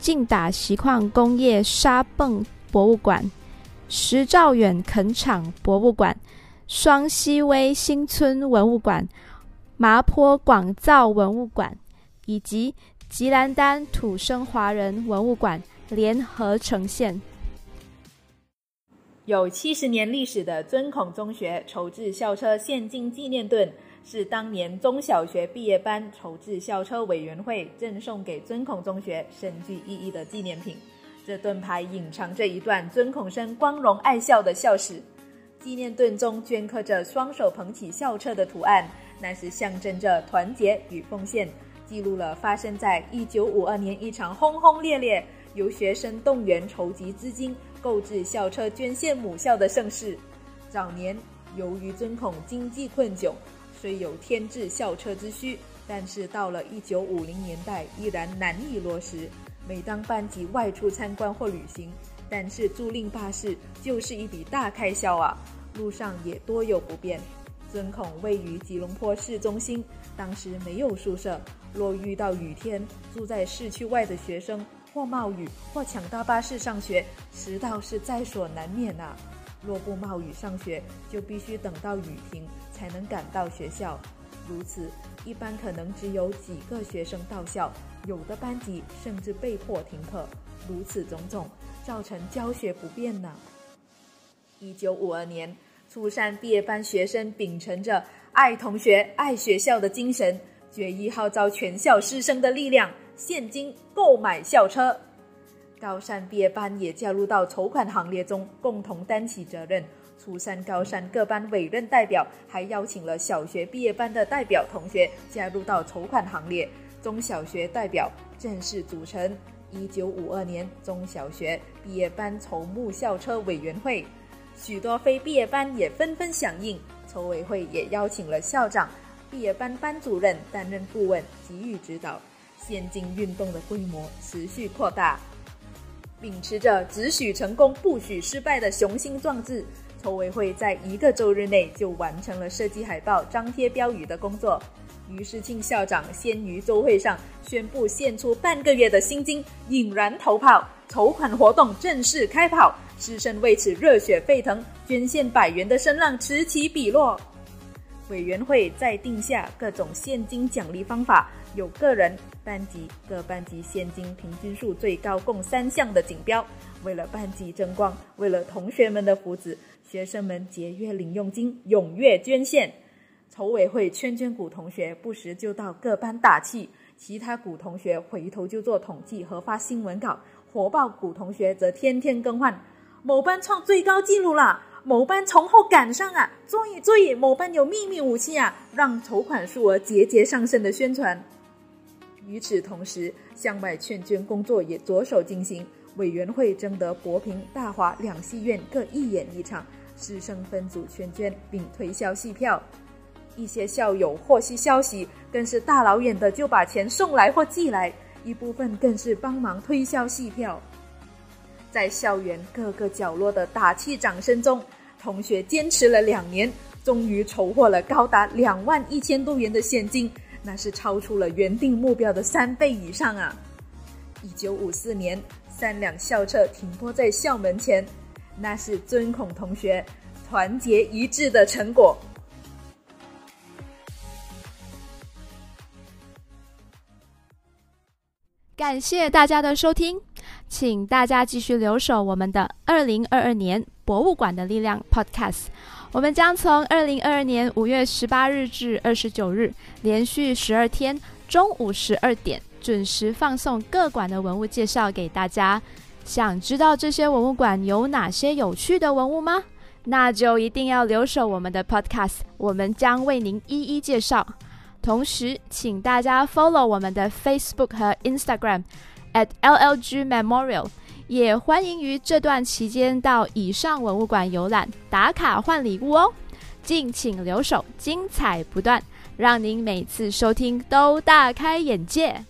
劲打锡矿工业沙泵博物馆、石兆远垦场博物馆、双溪威新村文物馆、麻坡广造文物馆以及吉兰丹土生华人文物馆联合呈现。有七十年历史的尊孔中学筹制校车现金纪念盾。是当年中小学毕业班筹制校车委员会赠送给尊孔中学深具意义的纪念品。这盾牌隐藏着一段尊孔生光荣爱校的校史。纪念盾中镌刻着双手捧起校车的图案，那是象征着团结与奉献，记录了发生在一九五二年一场轰轰烈烈由学生动员筹集资金购置校车捐献母校的盛事。早年由于尊孔经济困窘。虽有添置校车之需，但是到了一九五零年代依然难以落实。每当班级外出参观或旅行，但是租赁巴士就是一笔大开销啊！路上也多有不便。尊孔位于吉隆坡市中心，当时没有宿舍，若遇到雨天，住在市区外的学生或冒雨或抢搭巴士上学，迟到是在所难免啊！若不冒雨上学，就必须等到雨停才能赶到学校。如此，一般可能只有几个学生到校，有的班级甚至被迫停课。如此种种，造成教学不便呢。一九五二年，初三毕业班学生秉承着爱同学、爱学校的精神，决意号召全校师生的力量，现金购买校车。高三毕业班也加入到筹款行列中，共同担起责任。初三、高三各班委任代表，还邀请了小学毕业班的代表同学加入到筹款行列。中小学代表正式组成一九五二年中小学毕业班筹募校车委员会。许多非毕业班也纷纷响应，筹委会也邀请了校长、毕业班班主任担任顾问，给予指导。现今运动的规模持续扩大。秉持着只许成功不许失败的雄心壮志，筹委会在一个周日内就完成了设计海报、张贴标语的工作。于世庆校长先于周会上宣布献出半个月的薪金，引燃头炮，筹款活动正式开跑。师生为此热血沸腾，捐献百元的声浪此起彼落。委员会再定下各种现金奖励方法，有个人。班级各班级现金平均数最高共三项的锦标，为了班级争光，为了同学们的福祉，学生们节约零用金，踊跃捐献。筹委会圈圈股同学不时就到各班打气，其他股同学回头就做统计和发新闻稿，火爆股同学则天天更换。某班创最高纪录了，某班从后赶上啊！注意注意，某班有秘密武器啊！让筹款数额节节上升的宣传。与此同时，向外劝捐工作也着手进行。委员会征得博平、大华两戏院各一演一场，师生分组劝捐并推销戏票。一些校友获悉消息，更是大老远的就把钱送来或寄来，一部分更是帮忙推销戏票。在校园各个角落的打气掌声中，同学坚持了两年，终于筹获了高达两万一千多元的现金。那是超出了原定目标的三倍以上啊！一九五四年，三辆校车停泊在校门前，那是尊孔同学团结一致的成果。感谢大家的收听，请大家继续留守我们的二零二二年博物馆的力量 Podcast。我们将从二零二二年五月十八日至二十九日，连续十二天中午十二点准时放送各馆的文物介绍给大家。想知道这些文物馆有哪些有趣的文物吗？那就一定要留守我们的 Podcast，我们将为您一一介绍。同时，请大家 follow 我们的 Facebook 和 Instagram at LLG Memorial。也欢迎于这段期间到以上文物馆游览打卡换礼物哦。敬请留守，精彩不断，让您每次收听都大开眼界。